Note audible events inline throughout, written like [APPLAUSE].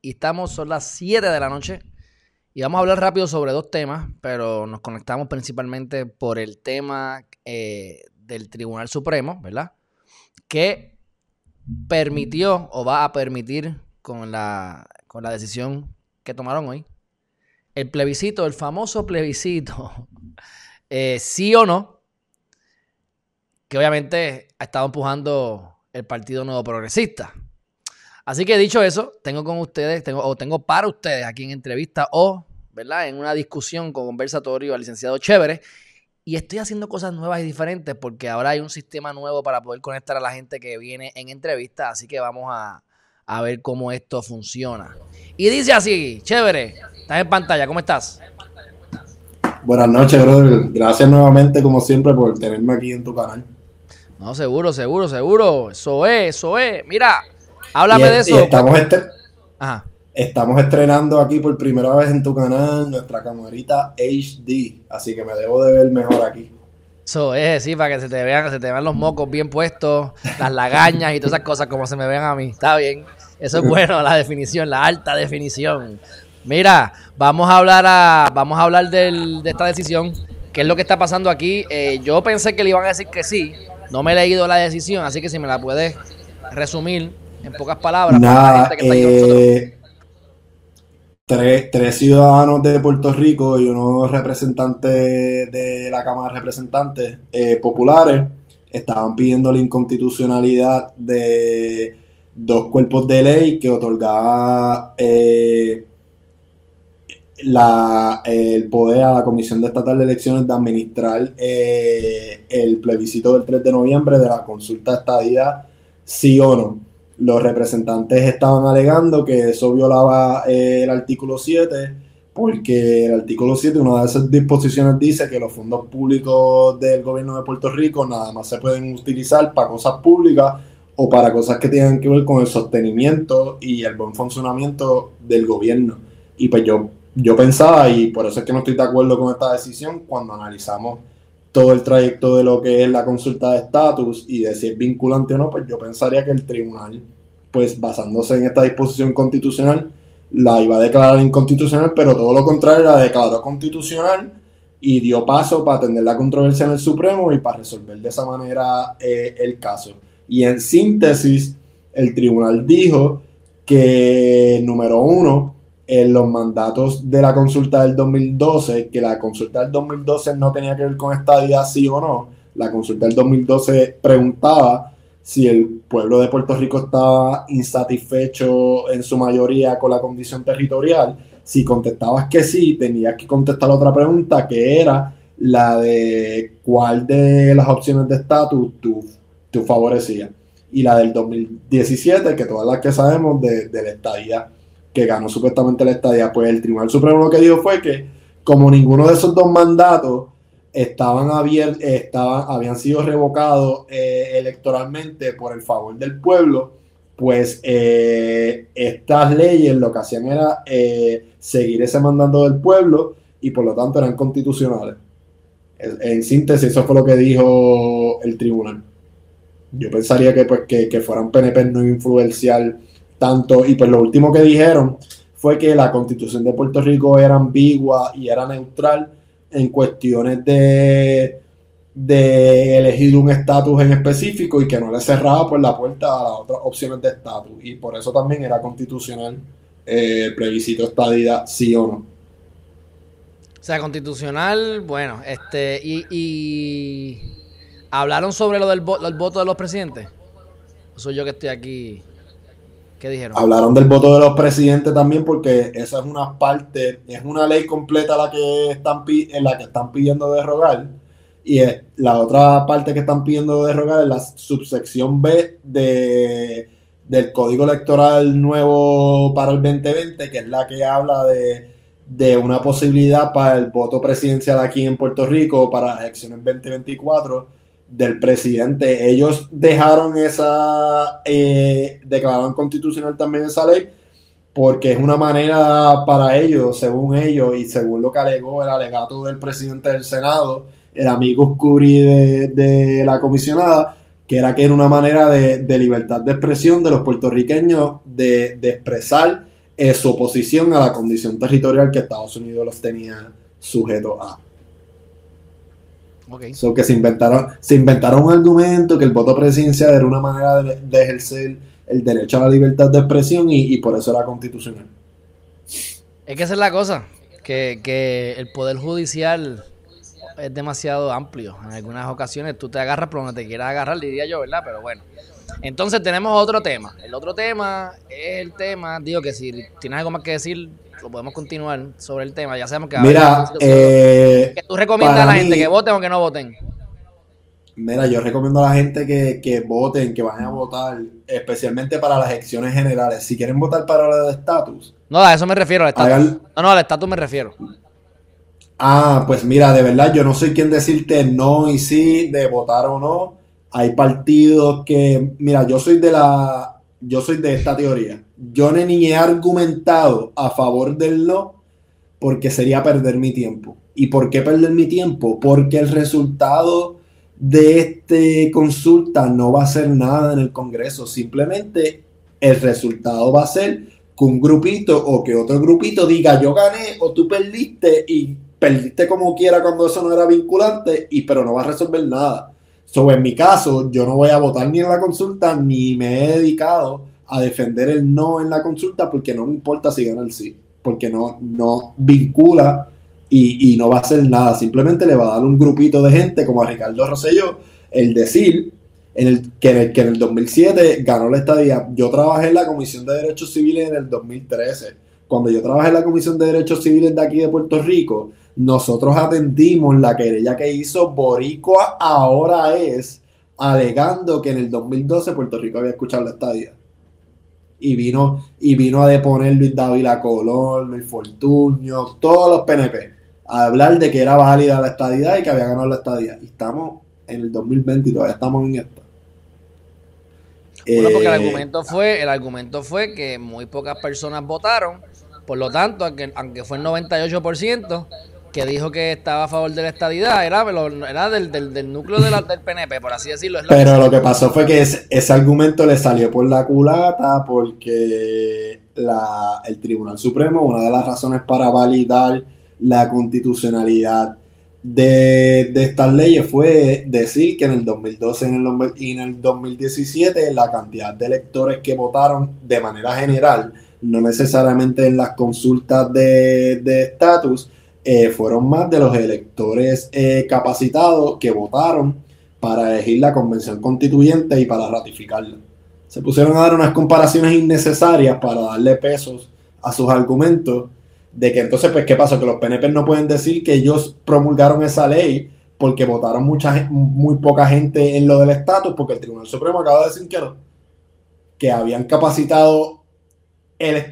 Y estamos, son las 7 de la noche. Y vamos a hablar rápido sobre dos temas, pero nos conectamos principalmente por el tema eh, del Tribunal Supremo, ¿verdad? Que permitió o va a permitir con la, con la decisión que tomaron hoy el plebiscito, el famoso plebiscito, [LAUGHS] eh, sí o no, que obviamente ha estado empujando el Partido Nuevo Progresista. Así que dicho eso, tengo con ustedes, tengo, o tengo para ustedes aquí en entrevista o, ¿verdad? En una discusión con conversatorio al licenciado Chévere. Y estoy haciendo cosas nuevas y diferentes porque ahora hay un sistema nuevo para poder conectar a la gente que viene en entrevista. Así que vamos a, a ver cómo esto funciona. Y dice así, Chévere, estás en pantalla, ¿cómo estás? Buenas noches, brother. Gracias nuevamente, como siempre, por tenerme aquí en tu canal. No, seguro, seguro, seguro. Eso es, eso es. Mira, Háblame Y- de y eso. estamos, este- Ajá. estamos estrenando aquí por primera vez en tu canal nuestra camarita HD, así que me debo de ver mejor aquí. Eso es, sí, para que se te vean, se te vean los mocos bien puestos, las lagañas y todas esas cosas como se me ven a mí. Está bien. Eso es bueno, la definición, la alta definición. Mira, vamos a hablar a, vamos a hablar del- de esta decisión. ¿Qué es lo que está pasando aquí? Eh, yo pensé que le iban a decir que sí. No me he leído la decisión, así que si me la puedes resumir en pocas palabras. para la Nada, gente que está aquí con nosotros. eh, tres, tres ciudadanos de Puerto Rico y unos representantes de la Cámara de Representantes eh, populares estaban pidiendo la inconstitucionalidad de dos cuerpos de ley que otorgaba eh, la, el poder a la Comisión de Estatal de Elecciones de administrar eh, el plebiscito del 3 de noviembre de la consulta estadía sí o no los representantes estaban alegando que eso violaba eh, el artículo 7, porque el artículo 7, una de esas disposiciones dice que los fondos públicos del gobierno de Puerto Rico nada más se pueden utilizar para cosas públicas o para cosas que tengan que ver con el sostenimiento y el buen funcionamiento del gobierno. Y pues yo, yo pensaba, y por eso es que no estoy de acuerdo con esta decisión, cuando analizamos todo el trayecto de lo que es la consulta de estatus y de si es vinculante o no, pues yo pensaría que el tribunal, pues basándose en esta disposición constitucional, la iba a declarar inconstitucional, pero todo lo contrario, la declaró constitucional y dio paso para atender la controversia en el Supremo y para resolver de esa manera eh, el caso. Y en síntesis, el tribunal dijo que, número uno, en los mandatos de la consulta del 2012, que la consulta del 2012 no tenía que ver con estadía sí o no, la consulta del 2012 preguntaba si el pueblo de Puerto Rico estaba insatisfecho en su mayoría con la condición territorial. Si contestabas que sí, tenías que contestar otra pregunta que era la de cuál de las opciones de estatus tú, favorecías. Y la del 2017, que todas las que sabemos de, de la estadía que ganó supuestamente la estadía, pues el Tribunal Supremo lo que dijo fue que como ninguno de esos dos mandatos estaban estaban, habían sido revocados eh, electoralmente por el favor del pueblo, pues eh, estas leyes lo que hacían era eh, seguir ese mandato del pueblo y por lo tanto eran constitucionales. En, síntesis, eso fue lo que dijo el tribunal. Yo pensaría que, pues, que, que fueran PNP no influenciar tanto, y pues lo último que dijeron fue que la constitución de Puerto Rico era ambigua y era neutral en cuestiones de, de elegir un estatus en específico y que no le cerraba pues la puerta a las otras opciones de estatus y por eso también era constitucional eh, el plebiscito estadía sí o no. O sea, constitucional, bueno, este, y, hablaron sobre lo del, vo- el voto de los presidentes. Soy yo que estoy aquí. ¿Qué dijeron? Hablaron del voto de los presidentes también porque esa es una parte, es una ley completa la que están en la que están pidiendo derrogar y es- la otra parte que están pidiendo derrogar es la subsección B de, del Código Electoral nuevo para el 2020, que es la que habla de, de una posibilidad para el voto presidencial aquí en Puerto Rico para las elecciones 2024 del presidente. Ellos dejaron esa, eh, declararon constitucional también esa ley porque es una manera para ellos, según ellos y según lo que alegó el alegato del presidente del Senado, el amigo Scuri de, la comisionada, que era que era una manera de, libertad de expresión de los puertorriqueños de, expresar eh, su oposición a la condición territorial que Estados Unidos los tenía sujetos a. Okay. que se inventaron, se inventaron un argumento que el voto presidencial era una manera de ejercer el derecho a la libertad de expresión y, por eso era constitucional. Es que esa es la cosa, que, el poder judicial es demasiado amplio. En algunas ocasiones tú te agarras por donde te quieras agarrar, diría yo, ¿verdad? Pero bueno. Entonces tenemos otro tema. El otro tema es el tema, digo que si tienes algo más que decir, lo podemos continuar sobre el tema. Ya sabemos que... Mira, eh, que tú recomiendas a la gente que voten o que no voten. Mira, yo recomiendo a la gente que, voten, que vayan a votar, especialmente para las elecciones generales. Si quieren votar para la de estatus. No, a eso me refiero, al estatus. No, no, al estatus me refiero. Ah, pues mira, de verdad, yo no soy quien decirte no y sí, de votar o no. Hay partidos que, mira, yo soy de la, yo soy de esta teoría. Yo ni he argumentado a favor del no porque sería perder mi tiempo. ¿Y por qué perder mi tiempo? Porque el resultado de esta consulta no va a ser nada en el Congreso, simplemente el resultado va a ser que un grupito o que otro grupito diga yo gané o tú perdiste y perdiste como quiera cuando eso no era vinculante y pero no va a resolver nada. Sobre en mi caso, yo no voy a votar ni en la consulta ni me he dedicado a defender el no en la consulta porque no me importa si gana el sí, porque no, no vincula y, no va a hacer nada, simplemente le va a dar un grupito de gente como a Ricardo Rosselló el decir en el, que, en el, que en el 2007 ganó la estadía. Yo trabajé en la Comisión de Derechos Civiles en el 2013. Cuando yo trabajé en la Comisión de Derechos Civiles de aquí de Puerto Rico, nosotros atendimos la querella que hizo Boricua ahora es alegando que en el 2012 Puerto Rico había escuchado la estadía. Y vino, y vino a deponer Luis Dávila Colón, Luis Fortunio, todos los PNP a hablar de que era válida la estadidad y que había ganado la estadía. Y estamos en el 2020 y todavía estamos en esto. Bueno, porque el eh, argumento fue, el argumento fue que muy pocas personas votaron, por lo tanto, aunque, aunque fue el 98% que dijo que estaba a favor de la estadidad, era, era del, del, núcleo del PNP, por así decirlo. Pero lo que pasó fue que ese, ese, argumento le salió por la culata porque la, el Tribunal Supremo, una de las razones para validar la constitucionalidad de, estas leyes fue decir que en el 2012 en el, y en el 2017 la cantidad de electores que votaron de manera general, no necesariamente en las consultas de estatus, eh, fueron más de los electores eh, capacitados que votaron para elegir la convención constituyente y para ratificarla. Se pusieron a dar unas comparaciones innecesarias para darle pesos a sus argumentos de que entonces, pues, ¿qué pasó? Que los PNP no pueden decir que ellos promulgaron esa ley porque votaron mucha, muy poca gente en lo del estatus, porque el Tribunal Supremo acaba de decir que habían capacitado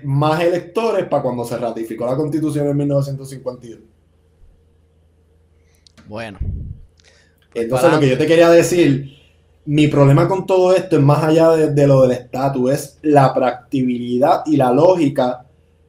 más electores para cuando se ratificó la constitución en 1952. Bueno. Entonces, lo que yo te quería decir, mi problema con todo esto es más allá de, de lo del estatus, es la practibilidad y la lógica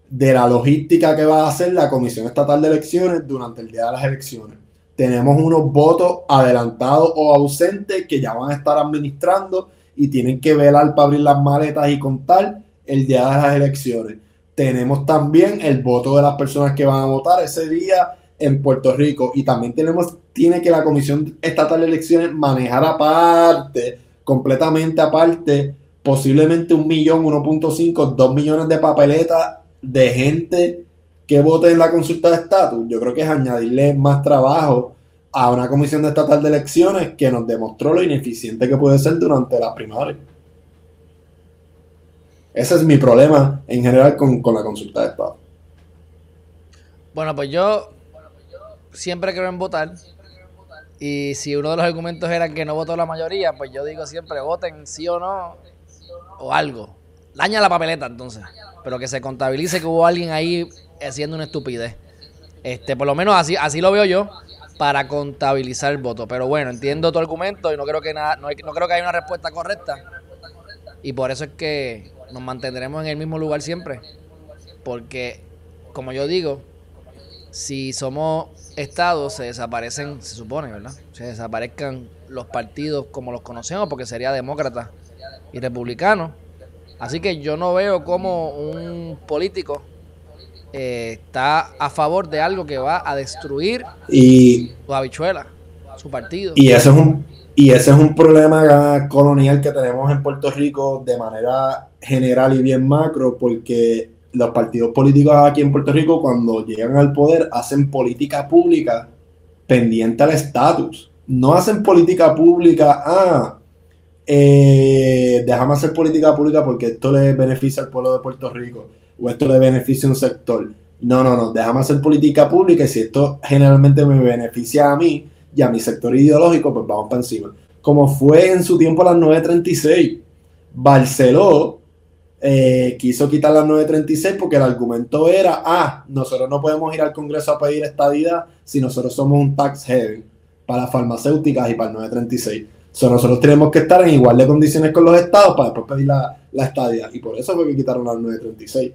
de la logística que va a hacer la Comisión Estatal de Elecciones durante el día de las elecciones. Tenemos unos votos adelantados o ausentes que ya van a estar administrando y tienen que velar para abrir las maletas y contar el día de las elecciones. Tenemos también el voto de las personas que van a votar ese día en Puerto Rico y también tenemos, tiene que la Comisión Estatal de Elecciones manejar aparte, completamente aparte, posiblemente un millón, 1.5, dos millones de papeletas de gente que vote en la consulta de estatus, yo creo que es añadirle más trabajo a una comisión estatal de elecciones que nos demostró lo ineficiente que puede ser durante las primarias. Ese es mi problema en general con, la consulta de Estado. Bueno, pues yo siempre creo en votar. Y si uno de los argumentos era que no votó la mayoría, pues yo digo siempre voten sí o no o algo daña la papeleta entonces. Pero que se contabilice que hubo alguien ahí haciendo una estupidez. Este, por lo menos así, así lo veo yo para contabilizar el voto. Pero bueno, entiendo tu argumento y no creo que nada, no, no creo que haya una respuesta correcta. Y por eso es que nos mantendremos en el mismo lugar siempre. Porque, como yo digo, si somos estados, se desaparecen, se supone, ¿verdad? Se desaparezcan los partidos como los conocemos, porque sería demócrata y republicano. Así que yo no veo como un político eh, está a favor de algo que va a destruir y, su habichuela, su partido. Y ese es un y ese es un problema colonial que tenemos en Puerto Rico de manera general y bien macro, porque los partidos políticos aquí en Puerto Rico, cuando llegan al poder, hacen política pública pendiente al estatus. No hacen política pública, ah, eh, déjame hacer política pública porque esto le beneficia al pueblo de Puerto Rico o esto le beneficia a un sector. No, no, no, déjame hacer política pública y si esto generalmente me beneficia a mí y a mi sector ideológico, pues vamos para encima. Como fue en su tiempo a las 9.36, Barceló eh, quiso quitar las 9.36 porque el argumento era, ah, nosotros no podemos ir al Congreso a pedir estadidad si nosotros somos un tax heavy para farmacéuticas y para el 936. So, nosotros tenemos que estar en igual de condiciones con los estados para después pedir la, la estadía. Y por eso fue que quitaron las 936.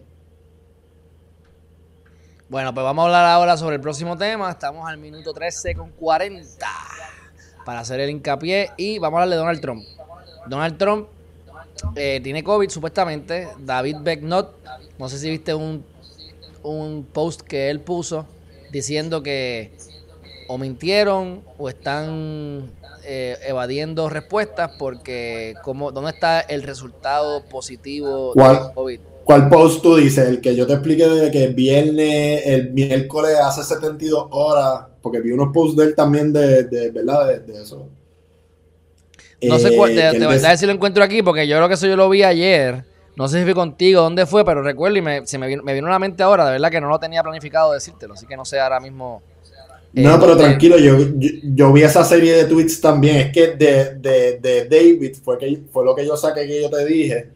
Bueno, pues vamos a hablar ahora sobre el próximo tema. Estamos al minuto 13 con 40 para hacer el hincapié y vamos a hablar de Donald Trump. Donald Trump eh, tiene COVID supuestamente. David Becknott, no sé si viste un, un post que él puso diciendo que o mintieron o están eh, evadiendo respuestas porque como, ¿dónde está el resultado positivo de COVID? ¿Cuál post tú dices? El que yo te expliqué de que el viernes, el miércoles hace 72 horas, porque vi unos posts de él también de, de ¿verdad? De, eso. No sé cuál, de, de verdad si lo encuentro aquí, porque yo creo que eso yo lo vi ayer. No sé si fue contigo, dónde fue, pero recuerdo y me, se me vino, me vino a la mente ahora, de verdad que no lo tenía planificado decírtelo, así que no sé ahora mismo. No, eh, pero tranquilo, yo, yo, vi esa serie de tweets también. Es que de, de, de David fue, que, fue lo que yo saqué que yo te dije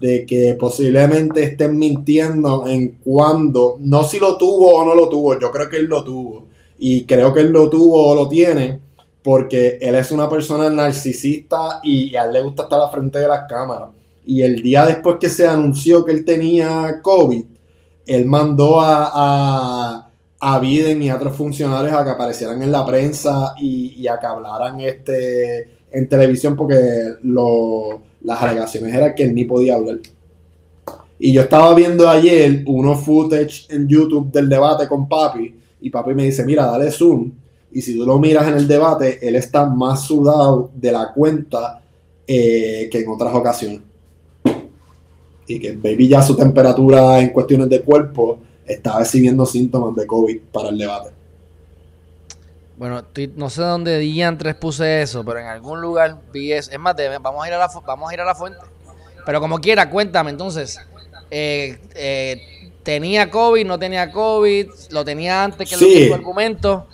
de que posiblemente estén mintiendo en cuando, no si lo tuvo o no lo tuvo, yo creo que él lo tuvo. Y creo que él lo tuvo o lo tiene porque él es una persona narcisista y a él le gusta estar a la frente de las cámaras. Y el día después que se anunció que él tenía COVID, él mandó a, a, Biden y a otros funcionarios a que aparecieran en la prensa y, y a que hablaran este, en televisión porque lo las alegaciones eran que él ni podía hablar. Y yo estaba viendo ayer unos footage en YouTube del debate con papi y papi me dice, mira, dale zoom. Y si tú lo miras en el debate, él está más sudado de la cuenta eh, que en otras ocasiones. Y que baby ya su temperatura en cuestiones de cuerpo estaba exhibiendo síntomas de COVID para el debate. Bueno, no sé dónde diantres puse eso, pero en algún lugar vi eso. Es más, vamos, a ir a la, vamos a ir a la fuente. Pero como quiera, cuéntame entonces. Eh, eh, ¿Tenía COVID? ¿No tenía COVID? ¿Lo tenía antes que sí. el argumento?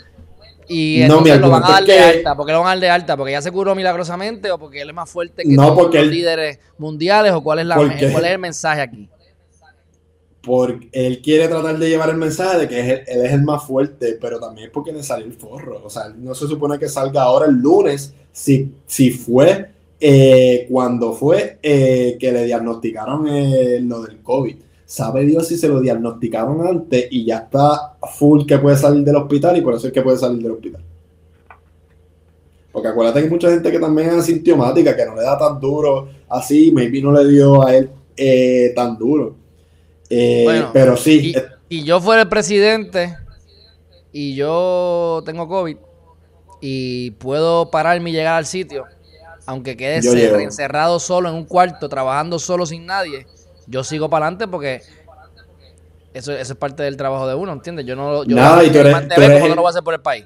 Y entonces lo van a dar de alta. ¿Por qué lo van a dar de alta? ¿Porque ya se curó milagrosamente o porque él es más fuerte que todos los líderes mundiales? ¿O cuál es, la, cuál es el mensaje aquí? porque él quiere tratar de llevar el mensaje de que él es el más fuerte, pero también es porque le salió el forro. O sea, no se supone que salga ahora el lunes, si, si fue eh, cuando fue eh, que le diagnosticaron eh, lo del COVID. Sabe Dios si se lo diagnosticaron antes y ya está full que puede salir del hospital y por eso es que puede salir del hospital. Porque acuérdate que hay mucha gente que también es asintomática, que no le da tan duro así, maybe no le dio a él tan duro. Eh, pero sí. Y, yo fuera el presidente y yo tengo COVID y puedo pararme y llegar al sitio, aunque quede encerrado solo en un cuarto, trabajando solo sin nadie, yo sigo para adelante porque eso, eso, es parte del trabajo de uno, ¿entiendes? Yo no, yo Nada, y tú eres, no lo voy a hacer por el país.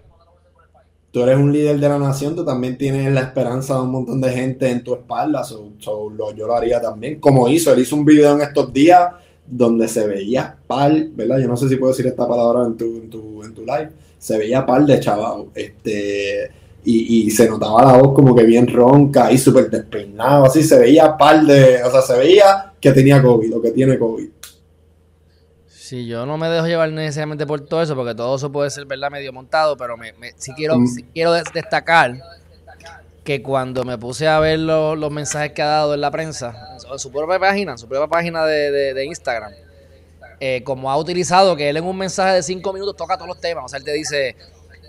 Tú eres un líder de la nación, tú también tienes la esperanza de un montón de gente en tu espalda, yo lo haría también, como hizo, él hizo un video en estos días donde se veía par, ¿verdad? Yo no sé si puedo decir esta palabra en tu, en tu, en tu live, se veía par de chaval, este, y, y, se notaba la voz como que bien ronca y súper despeinado, así se veía par de, o sea, se veía que tenía COVID o que tiene COVID. Sí, yo no me dejo llevar necesariamente por todo eso, porque todo eso puede ser, ¿verdad?, medio montado, pero me, sí quiero, mm. quiero destacar que cuando me puse a ver los mensajes que ha dado en la prensa, en su propia página, en su propia página de, Instagram, eh, como ha utilizado que él en un mensaje de cinco minutos toca todos los temas, o sea, él te dice,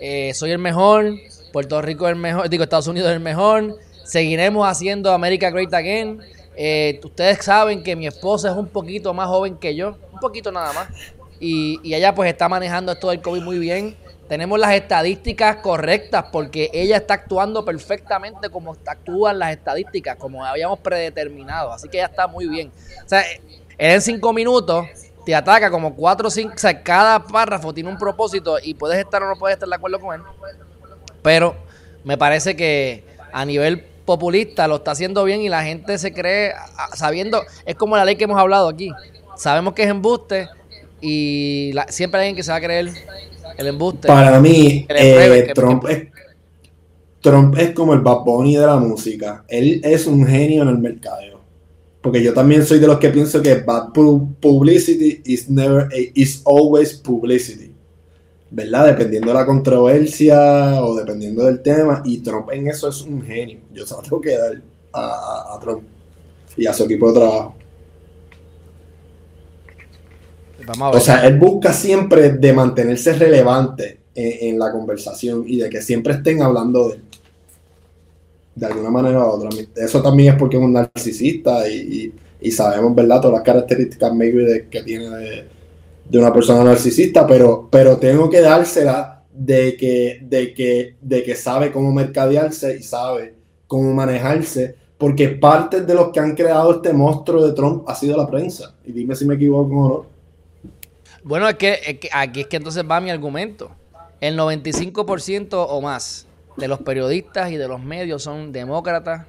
eh, soy el mejor, Puerto Rico es el mejor, digo, Estados Unidos es el mejor, seguiremos haciendo America Great Again, eh, ustedes saben que mi esposa es un poquito más joven que yo, un poquito nada más. Y, ella pues está manejando esto del COVID muy bien. Tenemos las estadísticas correctas porque ella está actuando perfectamente como actúan las estadísticas, como habíamos predeterminado. Así que ella está muy bien. O sea, en cinco minutos te ataca como cuatro o cinco, o sea, cada párrafo tiene un propósito y puedes estar o no puedes estar de acuerdo con él. Pero me parece que a nivel populista, lo está haciendo bien y la gente se cree, sabiendo, es como la ley que hemos hablado aquí. Sabemos que es embuste y siempre hay alguien que se va a creer el embuste. Para mí, eh, Trump, es, Trump es como el Bad Bunny de la música. Él es un genio en el mercado. Porque yo también soy de los que pienso que bad publicity is never is always publicity. ¿Verdad? Dependiendo de la controversia o dependiendo del tema. Y Trump en eso es un genio. Yo se lo tengo que dar a, Trump y a su equipo de trabajo. O sea, él busca siempre de mantenerse relevante en, la conversación y de que siempre estén hablando de él. De alguna manera u otra. Eso también es porque es un narcisista y, sabemos, ¿verdad? Todas las características maybe que tiene de, de una persona narcisista, pero, pero tengo que dársela de que, de, que, de que sabe cómo mercadearse y sabe cómo manejarse, porque parte de los que han creado este monstruo de Trump ha sido la prensa. Y dime si me equivoco o no. Bueno, es que, es que aquí es que entonces va mi argumento. El 95% o más de los periodistas y de los medios son demócratas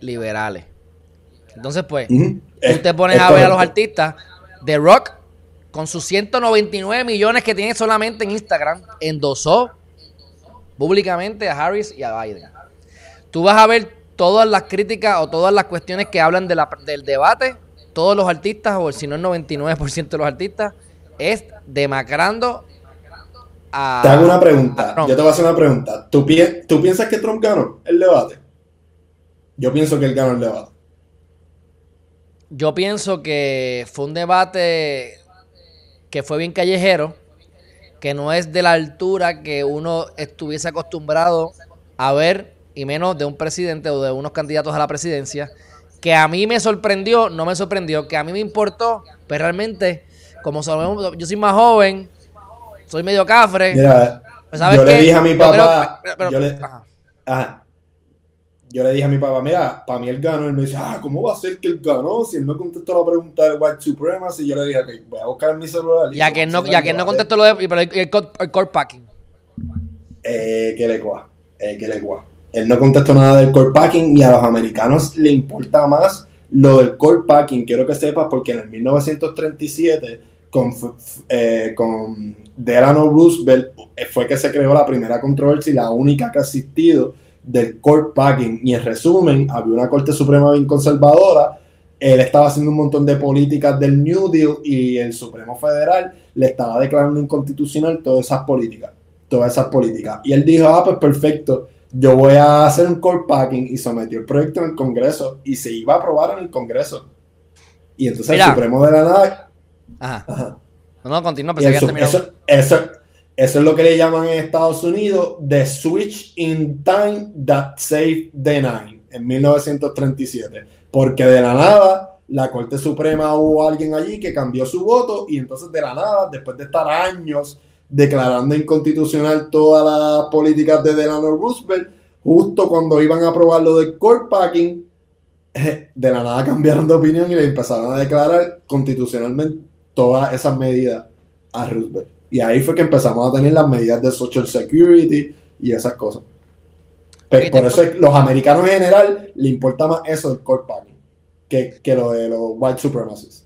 liberales. Entonces, pues, tú te pones a ver a los artistas. The Rock con sus 199 millones que tiene solamente en Instagram, endosó públicamente a Harris y a Biden. Tú vas a ver todas las críticas o todas las cuestiones que hablan de la, del debate, todos los artistas, o si no el 99% de los artistas, es demacrando a... Te hago una pregunta, yo te voy a hacer una pregunta. ¿Tú, ¿Tú piensas que Trump ganó el debate? Yo pienso que él ganó el debate. Yo pienso que fue un debate que fue bien callejero, que no es de la altura que uno estuviese acostumbrado a ver, y menos de un presidente o de unos candidatos a la presidencia, que a mí me sorprendió, no me sorprendió, que a mí me importó, pero pues realmente, como yo soy más joven, soy medio cafre. Pues, yo le dije a mi papá, yo le dije a mi papá, mira, para mí él ganó. Él me dice, ah, ¿cómo va a ser que él ganó? Si él no contestó la pregunta de White Supremacy, yo le dije, voy a buscar mi celular. Ya que no, ya que no contestó lo de pero el, el, core packing. Eh, que le cua, eh, que le cua. Él no contestó nada del core packing y a los americanos le importa más lo del core packing. Quiero que sepas, porque en el 1937, con, eh, con Delano Roosevelt, eh, fue que se creó la primera controversia y la única que ha existido del court packing. Y en resumen, había una Corte Suprema bien conservadora. Él estaba haciendo un montón de políticas del New Deal y el Supremo Federal le estaba declarando inconstitucional todas esas políticas. Todas esas políticas. Y él dijo, ah, pues perfecto, yo voy a hacer un court packing y sometió el proyecto en el Congreso y se iba a aprobar en el Congreso. Y entonces el Supremo de la nada... Ajá. No, no, continúa, eso, eso, eso es lo que le llaman en Estados Unidos The Switch in Time That Saved the Nine en 1937. Porque de la nada la Corte Suprema hubo alguien allí que cambió su voto y entonces de la nada, después de estar años declarando inconstitucional todas las políticas de Delano Roosevelt, justo cuando iban a aprobar lo del court packing, [LAUGHS] de la nada cambiaron de opinión y le empezaron a declarar constitucionalmente todas esas medidas a Roosevelt. Y ahí fue que empezamos a tener las medidas de Social Security y esas cosas. Pero por eso los americanos en general le importa más eso del core packing que, que lo de los white supremacists.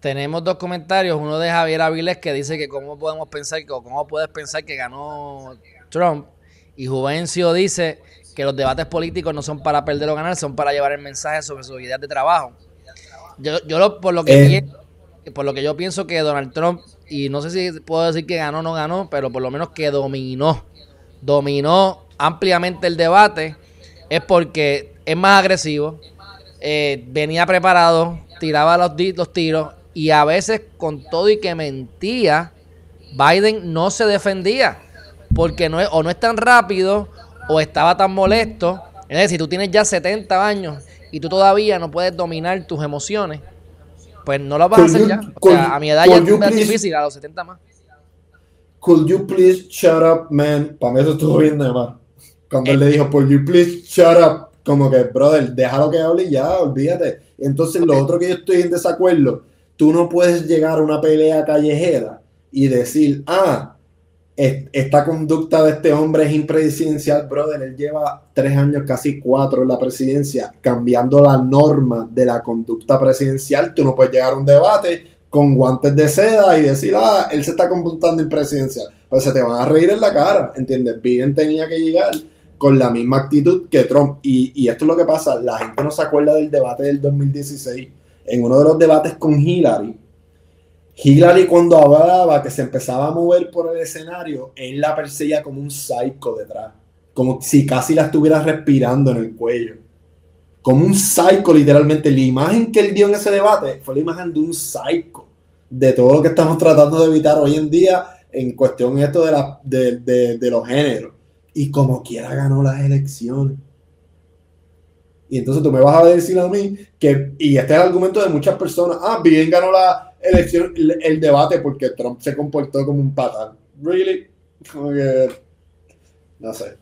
Tenemos dos comentarios, uno de Javier Avilés que dice que cómo podemos pensar, o cómo puedes pensar que ganó Trump, y Juvencio dice que los debates políticos no son para perder o ganar, son para llevar el mensaje sobre su ideas de trabajo. Yo, yo por lo que eh. por lo que yo pienso que Donald Trump, y no sé si puedo decir que ganó o no ganó, pero por lo menos que dominó, dominó ampliamente el debate, es porque es más agresivo, eh, venía preparado, tiraba los, los tiros, y a veces con todo y que mentía, Biden no se defendía, porque no es, o no es tan rápido, o estaba tan molesto. Es decir, si tú tienes ya 70 años y tú todavía no puedes dominar tus emociones, pues no lo vas a hacer ya. O sea, a mi edad ya es difícil, a los 70 más. Could you please shut up, man? Para mí eso estuvo bien de más. Cuando él le dijo, could you please shut up? Como que, brother, déjalo que hable y ya, olvídate. Entonces, lo otro que yo estoy en desacuerdo, tú no puedes llegar a una pelea callejera y decir, ah, esta conducta de este hombre es impresidencial, brother. Él lleva tres años, casi cuatro en la presidencia, cambiando la norma de la conducta presidencial. Tú no puedes llegar a un debate con guantes de seda y decir, ah, él se está comportando impresidencial. Pues se te van a reír en la cara, ¿entiendes? Biden tenía que llegar con la misma actitud que Trump. Y, y esto es lo que pasa, la gente no se acuerda del debate del 2016. En uno de los debates con Hillary, Hillary cuando hablaba que se empezaba a mover por el escenario, él la perseguía como un psycho detrás, como si casi la estuviera respirando en el cuello. Como un psycho literalmente. La imagen que él dio en ese debate fue la imagen de un psycho, de todo lo que estamos tratando de evitar hoy en día en cuestión esto de, la, de, de los géneros. Y como quiera ganó las elecciones. Y entonces tú me vas a decir a mí que, y este es el argumento de muchas personas, ah, bien ganó la elección, el, debate porque Trump se comportó como un patán. Really? no sé.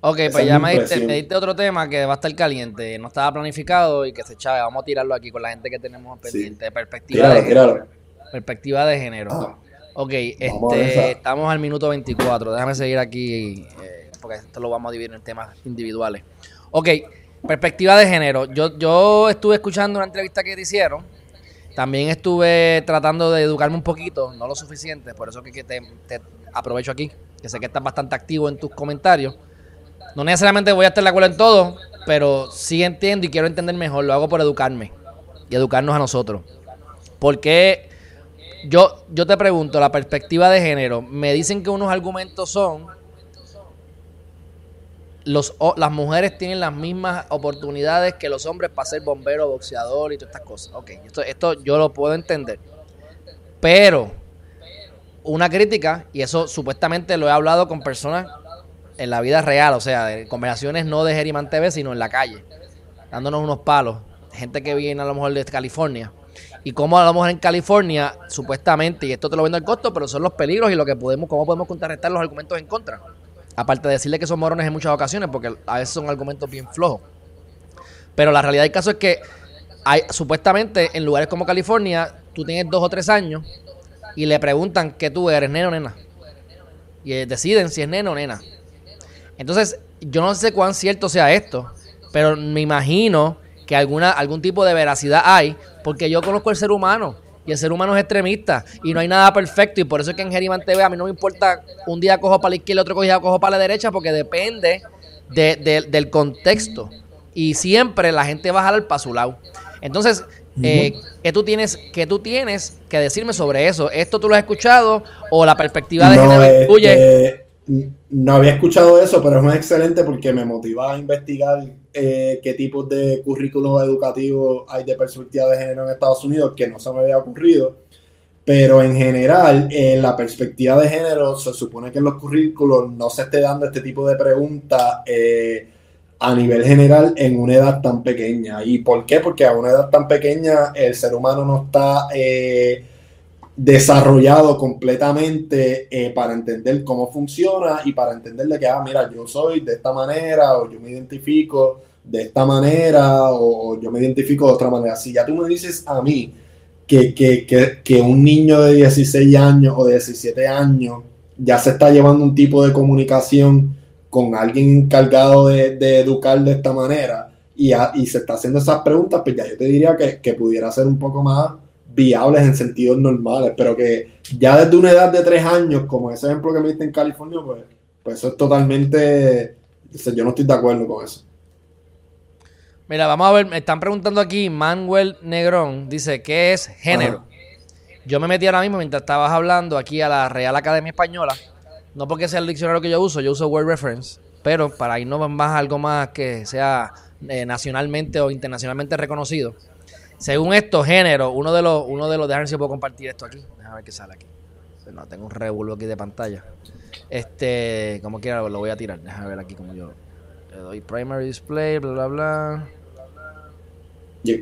Ok, pues ya me diste, otro tema que va a estar caliente, no estaba planificado y que se echaba. Vamos a tirarlo aquí con la gente que tenemos pendiente. Perspectiva, de género. perspectiva de género. Ah. ok, este, estamos al minuto 24. Déjame seguir aquí eh, porque esto lo vamos a dividir en temas individuales. Ok, Perspectiva de género. Yo, yo estuve escuchando una entrevista que te hicieron. También estuve tratando de educarme un poquito, no lo suficiente, por eso que te, aprovecho aquí, que sé que estás bastante activo en tus comentarios. No necesariamente voy a estar de acuerdo en todo, pero sí entiendo y quiero entender mejor. Lo hago por educarme y educarnos a nosotros. Porque yo, yo te pregunto, la perspectiva de género, me dicen que unos argumentos son los, las mujeres tienen las mismas oportunidades que los hombres para ser bombero, boxeador y todas estas cosas. Ok, esto, esto yo lo puedo entender. Pero una crítica, y eso supuestamente lo he hablado con personas en la vida real, o sea, de conversaciones no de Geriman TV, sino en la calle, dándonos unos palos. Gente que viene a lo mejor de California. Y cómo a lo mejor en California, supuestamente, y esto te lo vendo al costo, pero son los peligros y lo que podemos, cómo podemos contrarrestar los argumentos en contra. Aparte de decirle que son morones en muchas ocasiones, porque a veces son argumentos bien flojos. Pero la realidad del caso es que hay, supuestamente en lugares como California, tú tienes dos o tres años y le preguntan que tú eres neno o nena. Y deciden si es neno o nena. Entonces, yo no sé cuán cierto sea esto, pero me imagino que alguna, algún tipo de veracidad hay, porque yo conozco el ser humano y el ser humano es extremista y no hay nada perfecto. Y por eso es que en Geriman TV a mí no me importa un día cojo para la izquierda, otro día cojo para la derecha, porque depende del contexto. Y siempre la gente va a jalar para su lado. Entonces, eh, ¿qué, tú tienes, ¿qué tú tienes que decirme sobre eso? ¿Esto tú lo has escuchado o la perspectiva de género tuya? no había escuchado eso, pero es muy excelente porque me motiva a investigar eh, qué tipos de currículos educativos hay de perspectiva de género en Estados Unidos, que no se me había ocurrido. Pero en general, en la perspectiva de género, se supone que en los currículos no se esté dando este tipo de preguntas eh, a nivel general en una edad tan pequeña. ¿Y por qué? Porque a una edad tan pequeña el ser humano no está... Eh, desarrollado completamente para entender cómo funciona y para entenderle que, ah, mira, yo soy de esta manera o yo me identifico de esta manera o, yo me identifico de otra manera. Si ya tú me dices a mí que, que, que, que un niño de 16 años o de 17 años ya se está llevando un tipo de comunicación con alguien encargado de, de educar de esta manera y, y, se está haciendo esas preguntas, pues ya yo te diría que, que pudiera ser un poco más viables en sentidos normales, pero que ya desde una edad de tres años, como ese ejemplo que me diste en California, pues, pues eso es totalmente, yo no estoy de acuerdo con eso. Mira, vamos a ver, me están preguntando aquí, Manuel Negrón dice, ¿qué es género? Yo me metí ahora mismo mientras estabas hablando aquí a la Real Academia Española, no porque sea el diccionario que yo uso, yo uso Word Reference, pero para irnos más algo más que sea eh, nacionalmente o internacionalmente reconocido. Según esto, género, uno de los, uno de los, déjame ver si puedo compartir esto aquí, déjame ver qué sale aquí. No, tengo un revuelo aquí de pantalla. Este, como quiera, lo voy a tirar, déjame ver aquí como yo le doy primary display, bla, bla, bla.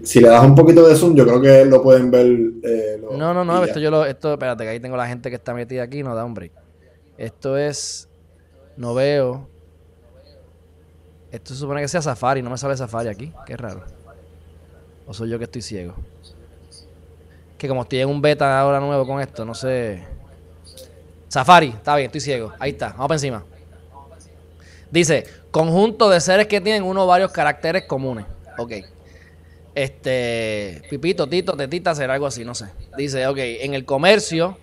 Si le das un poquito de zoom, yo creo que lo pueden ver. Eh, no, no, no, esto yo lo, esto, espérate, que ahí tengo la gente que está metida aquí, no da un break. Esto es, no veo. Esto se supone que sea Safari, no me sale Safari aquí, qué raro. O soy yo que estoy ciego. Que como estoy en un beta ahora nuevo con esto, no sé. Safari, está bien, estoy ciego. Ahí está, vamos para encima. Dice, conjunto de seres que tienen uno o varios caracteres comunes. Ok. Este, Pipito, Tito, Tetita, será algo así, no sé. Dice, ok, en el comercio,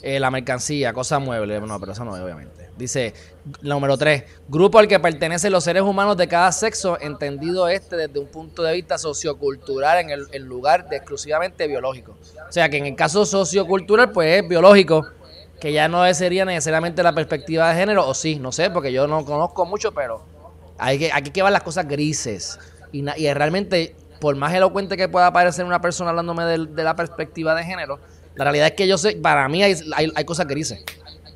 eh, la mercancía, cosas muebles. No, pero eso no es, obviamente. Dice, número 3, grupo al que pertenecen los seres humanos de cada sexo, entendido este desde un punto de vista sociocultural en el lugar de exclusivamente biológico. O sea que en el caso sociocultural, pues es biológico que ya no sería necesariamente la perspectiva de género, o sí, no sé, porque yo no conozco mucho, pero hay que, hay que ver las cosas grises. Y, y realmente, por más elocuente que pueda parecer una persona hablándome de, la perspectiva de género, la realidad es que yo sé, para mí hay, hay, cosas grises.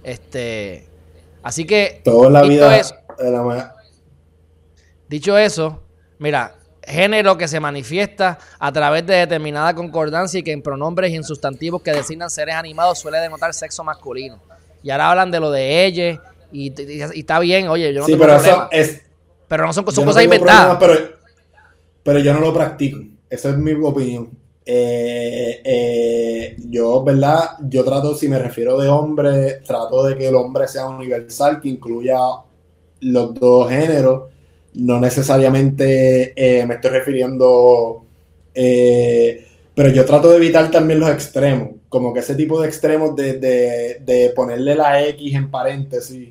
Este, así que... Toda la vida... dicho eso, mira, género que se manifiesta a través de determinada concordancia y que en pronombres y en sustantivos que designan seres animados suele denotar sexo masculino. Y ahora hablan de lo de ella y, está bien, oye, yo no sí, tengo pero Eso es, pero no son, cosas inventadas. pero, yo no lo practico. Esa es mi opinión. Eh, eh, yo, ¿verdad? Yo trato, si me refiero de hombre, trato de que el hombre sea universal, que incluya los dos géneros no necesariamente eh, me estoy refiriendo, eh, pero yo trato de evitar también los extremos, como que ese tipo de extremos de, ponerle la X en paréntesis.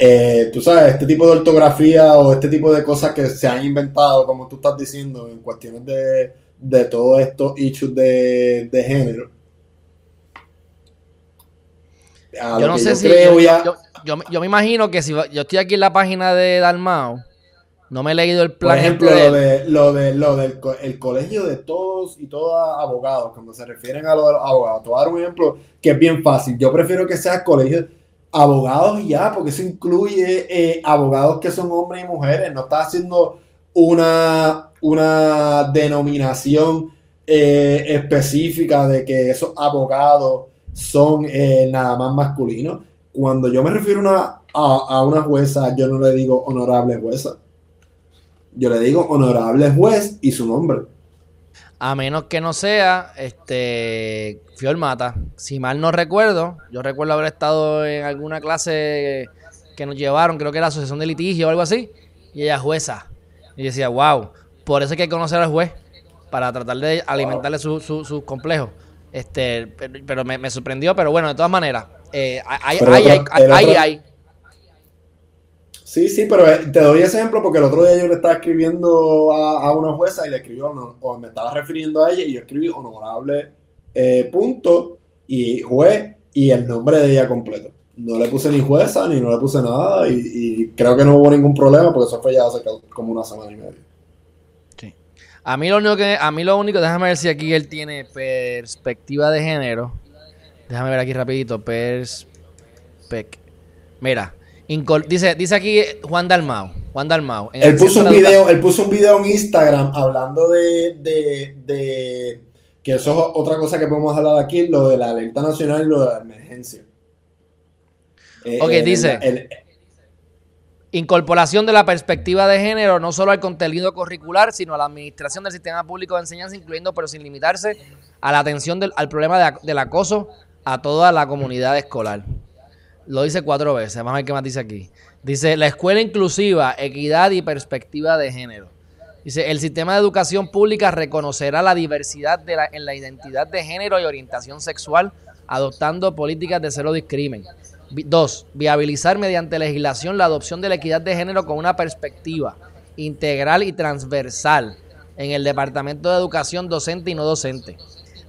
Eh, tú sabes, este tipo de ortografía o este tipo de cosas que se han inventado, como tú estás diciendo, en cuestiones de, de todos estos issues de, género. Yo no sé si yo, me imagino que si yo estoy aquí en la página de Dalmao, no me he leído el plan. Por ejemplo, lo, de, lo, de, lo del el colegio de todos y todas abogados, cuando se refieren a lo de los abogados. Te voy a dar un ejemplo que es bien fácil. Yo prefiero que sea colegio abogados y ya, porque eso incluye eh, abogados que son hombres y mujeres. No está haciendo una, una denominación eh, específica de que esos abogados son eh, nada más masculinos cuando yo me refiero a, una jueza, yo no le digo honorable jueza. Yo le digo honorable juez y su nombre. A menos que no sea este Fior Mata. Si mal no recuerdo, yo recuerdo haber estado en alguna clase que nos llevaron, creo que era asociación de litigio o algo así, y ella jueza. Y decía, wow, por eso hay que conocer al juez, para tratar de alimentarle sus su, complejos. Este, pero, me, me, sorprendió, pero bueno, de todas maneras, eh, hay, hay, hay, Sí, sí, pero eh, te doy ese ejemplo porque el otro día yo le estaba escribiendo a, una jueza y le escribió, o me estaba refiriendo a ella y yo escribí honorable eh, punto y juez y el nombre de ella completo. No le puse ni jueza ni no le puse nada y, creo que no hubo ningún problema porque eso fue ya hace como una semana y media. A mí lo único que, a mí lo único, déjame ver si aquí él tiene perspectiva de género. Déjame ver aquí rapidito. Perspec. Mira, dice, dice aquí Juan Dalmau. Juan Dalmau. Él puso, un video, él puso un video en Instagram hablando de, de, que eso es otra cosa que podemos hablar aquí, lo de la alerta nacional y lo de la emergencia. Eh, ok, dice. Incorporación de la perspectiva de género no solo al contenido curricular, sino a la administración del sistema público de enseñanza, incluyendo, pero sin limitarse, a la atención al problema del acoso a toda la comunidad escolar. Lo dice cuatro veces, vamos a ver qué más dice aquí. Dice, la escuela inclusiva, equidad y perspectiva de género. Dice, el sistema de educación pública reconocerá la diversidad de la, en la identidad de género y orientación sexual, adoptando políticas de cero discrimen. Dos, viabilizar mediante legislación la adopción de la equidad de género con una perspectiva integral y transversal en el Departamento de Educación docente y no docente.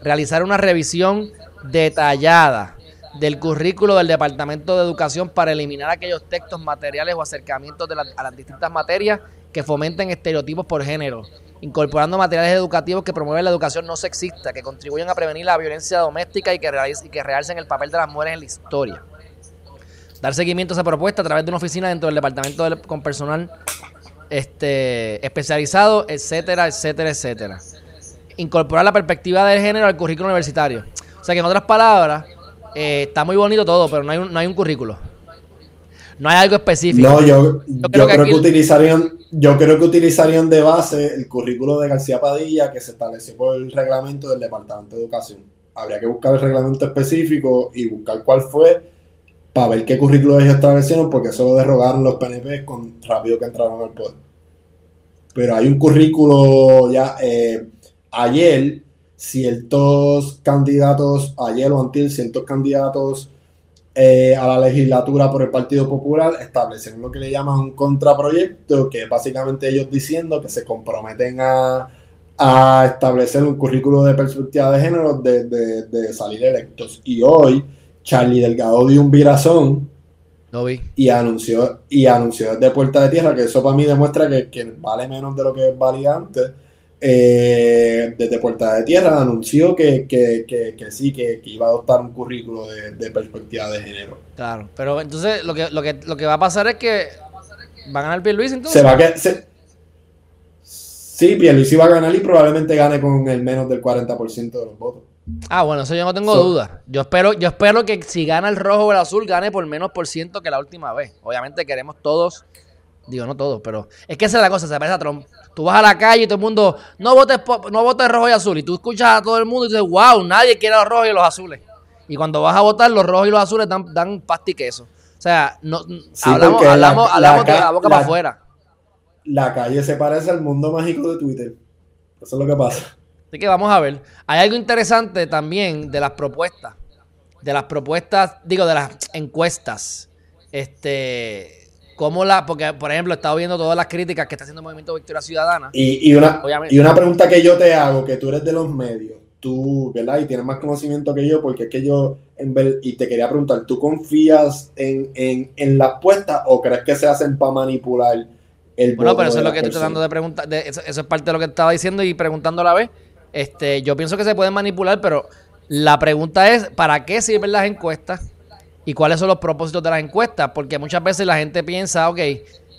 Realizar una revisión detallada del currículo del Departamento de Educación para eliminar aquellos textos, materiales o acercamientos de a las distintas materias que fomenten estereotipos por género, incorporando materiales educativos que promueven la educación no sexista, que contribuyan a prevenir la violencia doméstica y que, y que realcen el papel de las mujeres en la historia. Dar seguimiento a esa propuesta a través de una oficina dentro del departamento con personal este, especializado, etcétera, etcétera, etcétera. Incorporar la perspectiva de género al currículo universitario. O sea que en otras palabras, eh, está muy bonito todo, pero no hay un, no hay un currículo. No hay algo específico. No, yo, creo, que, utilizarían, yo creo que utilizarían de base el currículo de García Padilla que se estableció por el reglamento del Departamento de Educación. Habría que buscar el reglamento específico y buscar cuál fue para ver qué currículo ellos establecieron, porque eso lo derrogaron los PNP con rápido que entraron al poder. Pero hay un currículo ya. Eh, ayer ciertos candidatos, ayer o antes, ciertos candidatos eh, a la legislatura por el Partido Popular establecen lo que le llaman un contraproyecto, que es básicamente ellos diciendo que se comprometen a, establecer un currículo de perspectiva de género de, salir electos. Y hoy Charlie Delgado dio un virazón y anunció y anunció desde Puerta de Tierra que eso para mí demuestra que, que vale menos de lo que valía antes eh, desde Puerta de Tierra anunció que, sí, que, iba a adoptar un currículo de, perspectiva de género. Claro, pero entonces lo que, lo que, lo que va a pasar es que va a ganar Pierluisi entonces. Se va a que, se, sí, Pierluisi va a ganar y probablemente gane con el menos del 40% de los votos. Ah, bueno, eso yo no tengo duda. Yo espero, yo espero que si gana el rojo o el azul, gane por menos por ciento que la última vez. Obviamente queremos todos Digo, no todos, pero es que esa es la cosa, se parece a Trump. Tú vas a la calle y todo el mundo, no votes, no votes rojo y azul. Y tú escuchas a todo el mundo y dices, wow, nadie quiere los rojos y los azules. Y cuando vas a votar, los rojos y los azules dan, dan pasti queso. O sea, no, hablamos, hablamos, hablamos de la boca para afuera. La calle se parece al mundo mágico de Twitter. Eso es lo que pasa. Así que vamos a ver. Hay algo interesante también de las propuestas. De las propuestas, digo, de las encuestas. Este ¿Cómo la.? Porque, por ejemplo, he estado viendo todas las críticas que está haciendo el Movimiento Victoria Ciudadana. Y, una, y una pregunta que yo te hago, que tú eres de los medios, tú, ¿verdad? Y tienes más conocimiento que yo, porque es que yo. En y te quería preguntar, ¿tú confías en, en, en las puestas o crees que se hacen para manipular el Bueno, pero eso es lo que estoy tratando de preguntar. eso, es parte de lo que estaba diciendo y preguntando a la vez. Este, yo pienso que se pueden manipular, pero la pregunta es: ¿para qué sirven las encuestas? y cuáles son los propósitos de las encuestas, porque muchas veces la gente piensa, ok,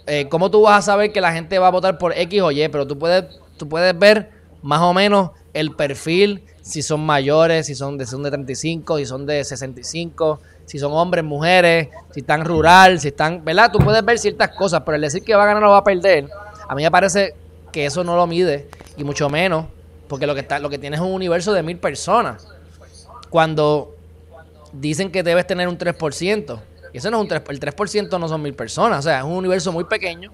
eh, ¿cómo tú vas a saber que la gente va a votar por X o Y? Pero tú puedes, tú puedes ver más o menos el perfil, si son mayores, si son de, son de 35, si son de 65, si son hombres, mujeres, si están rural, si están, ¿verdad? Tú puedes ver ciertas cosas, pero el decir que va a ganar o va a perder, a mí me parece que eso no lo mide, y mucho menos, porque lo que, está, lo que tiene es un universo de mil personas. Cuando dicen que debes tener un 3%. Y eso no es un 3%, el 3% no son mil personas, o sea, es un universo muy pequeño.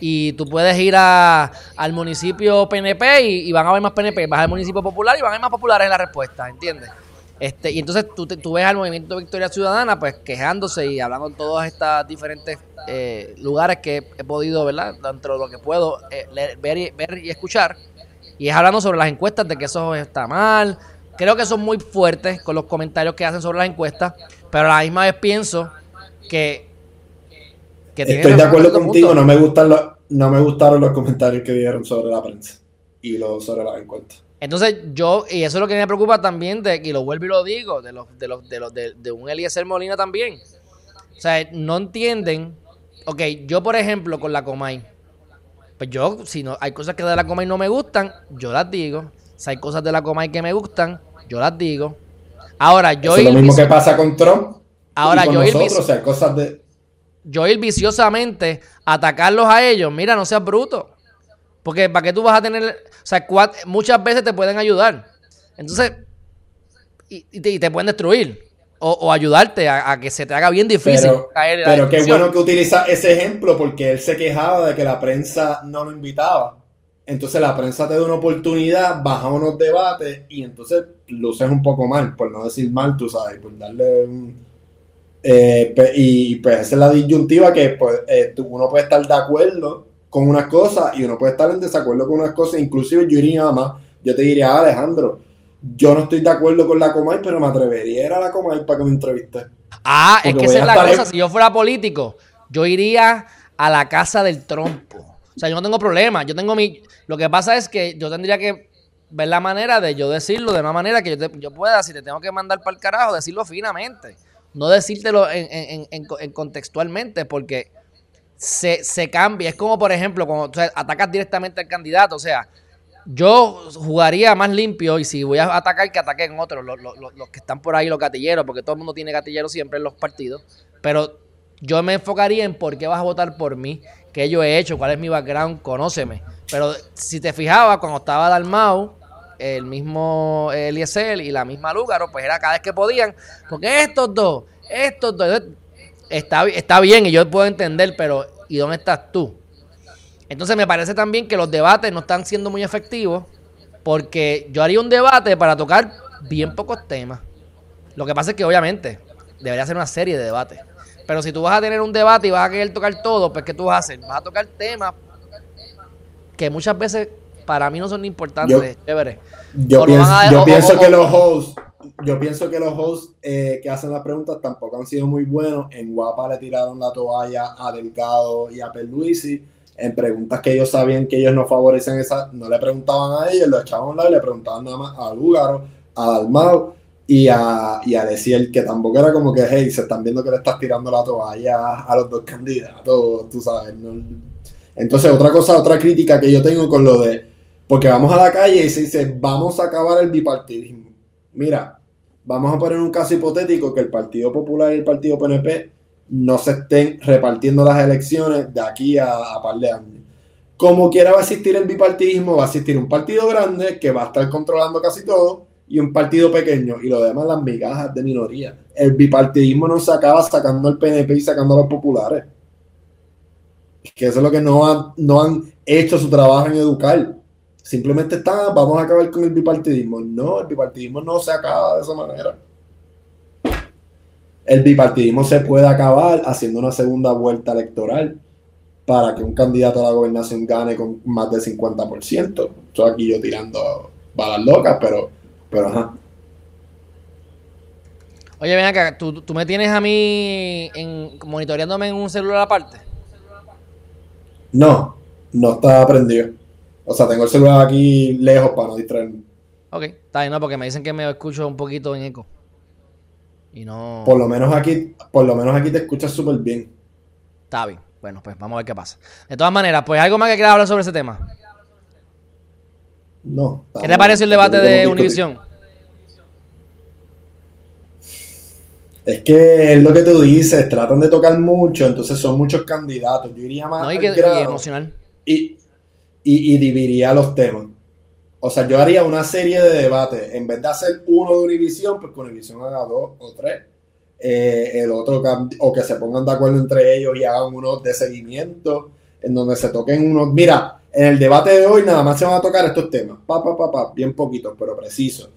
Y tú puedes ir a, al municipio PNP y, van a haber más PNP, vas al municipio popular y van a haber más populares en la respuesta, ¿entiendes? Este, y entonces tú, tú ves al movimiento Victoria Ciudadana pues quejándose y hablando en todos estos diferentes eh, lugares que he podido, ¿verdad? Dentro de lo que puedo eh, ver, y, ver y escuchar. Y es hablando sobre las encuestas de que eso está mal, Creo que son muy fuertes con los comentarios que hacen sobre las encuestas, pero a la misma vez pienso que... Estoy de acuerdo contigo, no me, gustan los, no me gustaron los comentarios que dieron sobre la prensa y lo, sobre las encuestas. Entonces yo, y eso es lo que me preocupa también, de, y lo vuelvo y lo digo, de los, de los, de los, de, de un Eliezer Molina también. O sea, no entienden. Ok, yo por ejemplo con la Comay, pues yo, si no hay cosas que de la Comay no me gustan, yo las digo. Si hay cosas de la Comay que me gustan, yo las digo. Ahora, yo es lo mismo que pasa con Trump. Ahora, yo nosotros, o sea, cosas de... yo ir viciosamente atacarlos a ellos, mira, no seas bruto. Porque ¿para qué tú vas a tener...? O sea, muchas veces te pueden ayudar. Entonces, y, te, pueden destruir. O, ayudarte a, que se te haga bien difícil pero, caer Pero qué bueno que utiliza ese ejemplo porque él se quejaba de que la prensa no lo invitaba. Entonces la prensa te da una oportunidad, baja unos debates y entonces luces un poco mal, por no decir mal, tú sabes, por darle un... Eh, y pues esa es la disyuntiva que pues, eh, uno puede estar de acuerdo con unas cosas y uno puede estar en desacuerdo con unas cosas. Inclusive yo iría más, yo te diría, ah, Alejandro, yo no estoy de acuerdo con la Comay, pero me atrevería a ir a la Comay para que me entreviste. Ah, es que esa es la cosa. Si yo fuera político, yo iría a la casa del trompo. O sea, yo no tengo problema. Yo tengo mi. Lo que pasa es que yo tendría que ver la manera de yo decirlo de una manera que yo, yo pueda, si te tengo que mandar para el carajo, decirlo finamente. No decírtelo en, en, contextualmente, porque se, se, cambia. Es como, por ejemplo, cuando tú atacas directamente al candidato. O sea, yo jugaría más limpio y si voy a atacar, que ataquen otros, los, los, que están por ahí, los gatilleros, porque todo el mundo tiene gatilleros siempre en los partidos. Pero yo me enfocaría en por qué vas a votar por mí, qué yo he hecho, cuál es mi background, conóceme. Pero si te fijabas, cuando estaba Dalmau, el mismo Eliezer y la misma Lúgaro, pues era cada vez que podían, porque estos dos, estos dos, está, está bien y yo puedo entender, pero ¿y dónde estás tú? Entonces me parece también que los debates no están siendo muy efectivos, porque yo haría un debate para tocar bien pocos temas. Lo que pasa es que obviamente debería ser una serie de debates. Pero si tú vas a tener un debate y vas a querer tocar todo, pues ¿qué tú vas a hacer? Vas a tocar temas que muchas veces para mí no son importantes, yo, Yo, pienso, que los hosts, yo pienso que los hosts eh, que hacen las preguntas tampoco han sido muy buenos. En Guapa le tiraron la toalla a Delgado y a Perluisi. En preguntas que ellos sabían que ellos no favorecen esa, no le preguntaban a ellos, lo echaban a un lado y le preguntaban nada más a Lugaro, a Dalmau y a, y a decir que tampoco era como que, hey, se están viendo que le estás tirando la toalla a los dos candidatos, tú sabes. Entonces, otra cosa, otra crítica que yo tengo con lo de, porque vamos a la calle y se dice, vamos a acabar el bipartidismo. Mira, vamos a poner un caso hipotético que el Partido Popular y el Partido PNP no se estén repartiendo las elecciones de aquí a, a par de años. Como quiera va a existir el bipartidismo, va a existir un partido grande que va a estar controlando casi todo y un partido pequeño y lo demás las migajas de minoría. El bipartidismo no se acaba sacando el PNP y sacando a los populares. Que eso es lo que no han, no han hecho su trabajo en educar. Simplemente están, vamos a acabar con el bipartidismo. No, el bipartidismo no se acaba de esa manera. El bipartidismo se puede acabar haciendo una segunda vuelta electoral para que un candidato a la gobernación gane con más del 50%. Estoy aquí yo tirando balas locas, pero pero ajá. Oye, ven acá, ¿tú, ¿tú, me tienes a mí en, monitoreándome en un celular aparte? No, no está prendido. O sea, tengo el celular aquí lejos para no distraerme. Ok, está bien, no, porque me dicen que me escucho un poquito en eco. Y no. Por lo menos aquí, por lo menos aquí te escuchas súper bien. Está bien. Bueno, pues vamos a ver qué pasa. De todas maneras, pues algo más que quieras hablar sobre ese tema. No. ¿Qué te parece el debate de Univision? Es que es lo que tú dices, tratan de tocar mucho, entonces son muchos candidatos. Yo iría más. No, y, que, emocional. Y, y, dividiría los temas. O sea, yo haría una serie de debates. En vez de hacer uno de Univision, pues con Univision haga dos o tres. Eh, el otro, o que se pongan de acuerdo entre ellos y hagan unos de seguimiento, en donde se toquen unos. Mira, en el debate de hoy nada más se van a tocar estos temas, pa, pa, pa, pa bien poquitos, pero precisos.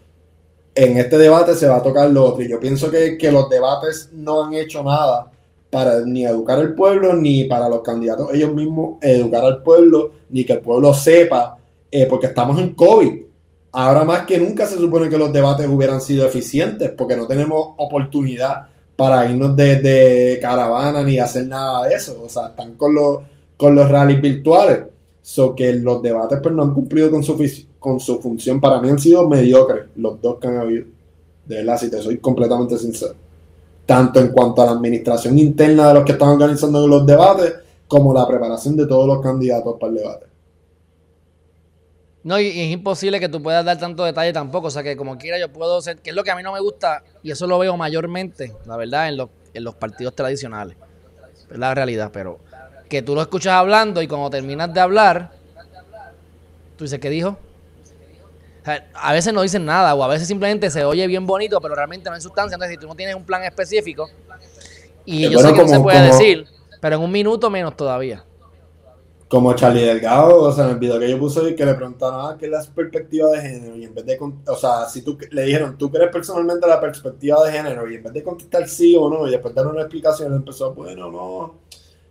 En este debate se va a tocar lo otro. Y yo pienso que, los debates no han hecho nada para ni educar al pueblo, ni para los candidatos ellos mismos educar al pueblo, ni que el pueblo sepa, eh, porque estamos en COVID. Ahora más que nunca se supone que los debates hubieran sido eficientes, porque no tenemos oportunidad para irnos de, caravana ni hacer nada de eso. O sea, están con los, con los rallies virtuales. So que los debates pues no han cumplido con su, con su función. Para mí han sido mediocres los dos que han habido. De verdad, si te soy completamente sincero. Tanto en cuanto a la administración interna de los que están organizando los debates, como la preparación de todos los candidatos para el debate. No, y es imposible que tú puedas dar tanto detalle tampoco. O sea, que como quiera yo puedo ser, que es lo que a mí no me gusta, y eso lo veo mayormente, la verdad, en los, en los partidos tradicionales. Es la realidad, pero que tú lo escuchas hablando y cuando terminas de hablar, tú dices, ¿qué dijo? a veces no dicen nada o a veces simplemente se oye bien bonito, pero realmente no hay sustancia. Entonces, si tú no tienes un plan específico, y yo sé que no se puede decir, pero en un minuto menos todavía. Como Charlie Delgado, o sea, en el video que yo puse que le preguntaron ah, qué es la perspectiva de género y en vez de, o sea, si tú le dijeron, ¿tú crees personalmente la perspectiva de género? Y en vez de contestar sí o no y después dar una explicación, empezó, bueno, no,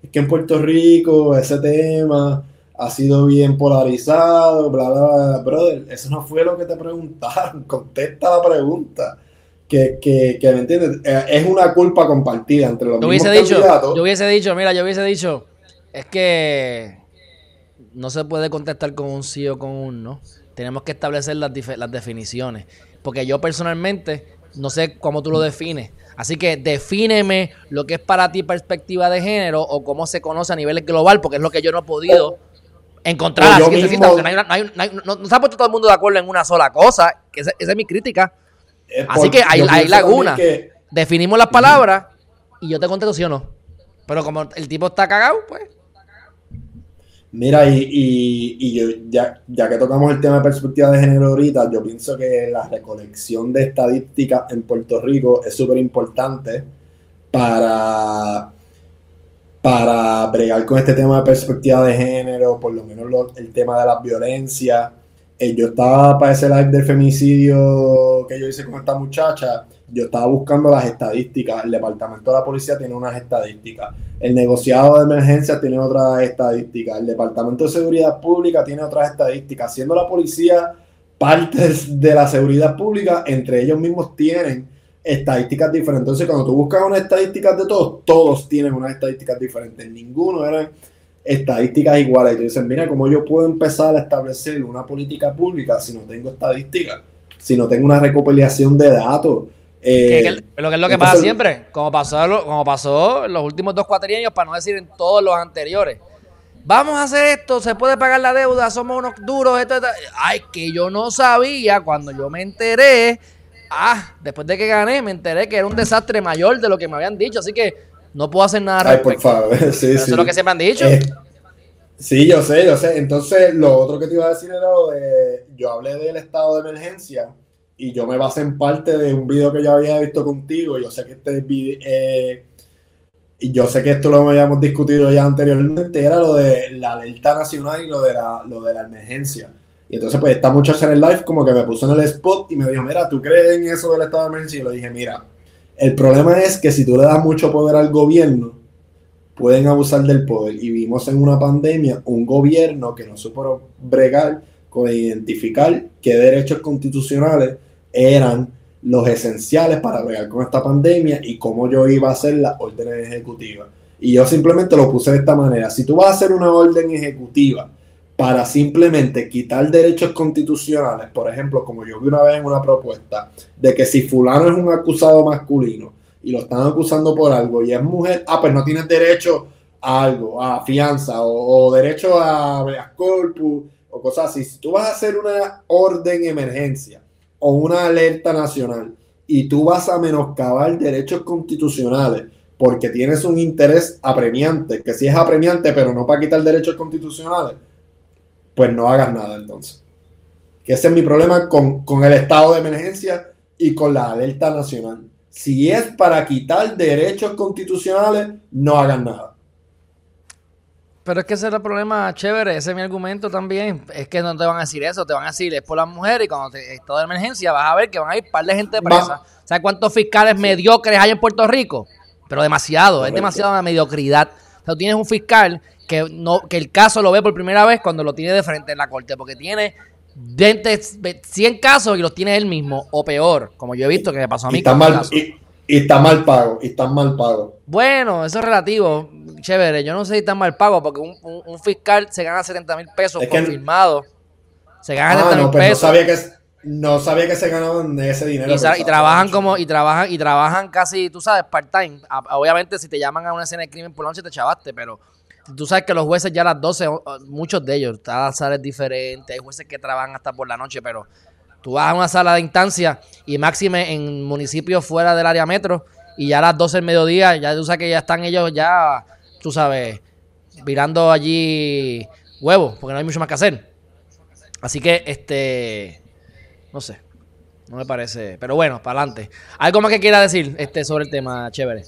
es que en Puerto Rico ese tema ha sido bien polarizado, bla, bla, bla, brother, eso no fue lo que te preguntaron, [LAUGHS] contesta la pregunta. Que, que, que ¿me entiendes? Eh, es una culpa compartida entre los yo hubiese dicho, Yo hubiese dicho, mira, yo hubiese dicho, es que no se puede contestar con un sí o con un no. Tenemos que establecer las, las definiciones. Porque yo personalmente no sé cómo tú lo defines. Así que defíneme lo que es para ti perspectiva de género o cómo se conoce a nivel global, porque es lo que yo no he podido encontrar. Así que no, se ha puesto todo el mundo de acuerdo en una sola cosa, que esa, es mi crítica. Así que hay, hay laguna. Definimos las palabras y yo te contesto sí o no. Pero como el tipo está cagado, pues Mira, y, yo, ya, ya, que tocamos el tema de perspectiva de género ahorita, yo pienso que la recolección de estadísticas en Puerto Rico es súper importante para, para bregar con este tema de perspectiva de género, por lo menos el tema de las violencias. Eh, yo estaba para ese live del femicidio que yo hice con esta muchacha yo estaba buscando las estadísticas. El departamento de la policía tiene unas estadísticas. El negociado de emergencia tiene otras estadísticas. El departamento de seguridad pública tiene otras estadísticas. Siendo la policía parte de la seguridad pública, entre ellos mismos tienen estadísticas diferentes. Entonces, cuando tú buscas unas estadísticas de todos, todos tienen unas estadísticas diferentes. Ninguno era estadísticas iguales. Y tú mira, ¿cómo yo puedo empezar a establecer una política pública si no tengo estadísticas? Si no tengo una recopilación de datos eh, lo que es lo que pasa siempre, como pasó, como pasó en los últimos dos cuatrienios, para no decir en todos los anteriores. Vamos a hacer esto, se puede pagar la deuda, somos unos duros, esto, Ay, que yo no sabía cuando yo me enteré. Ah, después de que gané, me enteré que era un desastre mayor de lo que me habían dicho, así que no puedo hacer nada. Ay, por favor, [LAUGHS] sí, Eso es lo que se me han dicho. Eh, sí, yo sé, yo sé. Entonces, lo otro que te iba a decir era lo de. Yo hablé del estado de emergencia y yo me basé en parte de un video que yo había visto contigo. Yo sé que este video, eh, y yo sé que esto lo habíamos discutido ya anteriormente, era lo de la alerta nacional y lo de la, lo de la emergencia. Y entonces, pues, está mucho hacer el live, como que me puso en el spot y me dijo, mira, ¿tú crees en eso del estado de emergencia? Y le dije, mira, el problema es que si tú le das mucho poder al gobierno, pueden abusar del poder. Y vimos en una pandemia un gobierno que no supo bregar con identificar qué derechos constitucionales eran los esenciales para bregar con esta pandemia y cómo yo iba a hacer las órdenes ejecutivas. Y yo simplemente lo puse de esta manera. Si tú vas a hacer una orden ejecutiva para simplemente quitar derechos constitucionales, por ejemplo, como yo vi una vez en una propuesta, de que si fulano es un acusado masculino y lo están acusando por algo y es mujer, ah, pues no tienes derecho a algo, a fianza o, derecho a, a corpus o cosas así. Si tú vas a hacer una orden emergencia o una alerta nacional y tú vas a menoscabar derechos constitucionales porque tienes un interés apremiante, que si es apremiante pero no para quitar derechos constitucionales, pues no hagas nada entonces. Que ese es mi problema con, con el estado de emergencia y con la alerta nacional. Si es para quitar derechos constitucionales, no hagan nada. Pero es que ese es el problema chévere, ese es mi argumento también. Es que no te van a decir eso, te van a decir es por las mujeres y cuando te, toda emergencia vas a ver que van a ir un par de gente presa. ¿Sabes cuántos fiscales mediocres hay en Puerto Rico? Pero demasiado, es demasiado una mediocridad. O sea, tú tienes un fiscal que no que el caso lo ve por primera vez cuando lo tiene de frente en la corte, porque tiene 20, 100 casos y los tiene él mismo, o peor, como yo he visto que me pasó a mí. Y está, mal, y, está mal pago, y están mal pago. Bueno, eso es relativo chévere. Yo no sé si está mal pago porque un, fiscal se gana 70 mil pesos confirmado. Se gana 70 ah, mil pesos. No sabía, que, no sabía que se ganaban ese dinero. Y, trabajan como, y trabajan, y trabajan casi, tú sabes, part-time. Obviamente, si te llaman a una escena de crimen por la noche, te chavaste, pero tú sabes que los jueces ya a las 12, muchos de ellos, cada sala es diferente, hay jueces que trabajan hasta por la noche, pero tú vas a una sala de instancia y máxime en municipios fuera del área metro y ya a las 12 del mediodía, ya tú sabes que ya están ellos ya tú sabes, virando allí huevos, porque no hay mucho más que hacer. Así que, este, no sé, no me parece, pero bueno, para adelante. ¿Algo más que quiera decir este, sobre el tema, chévere?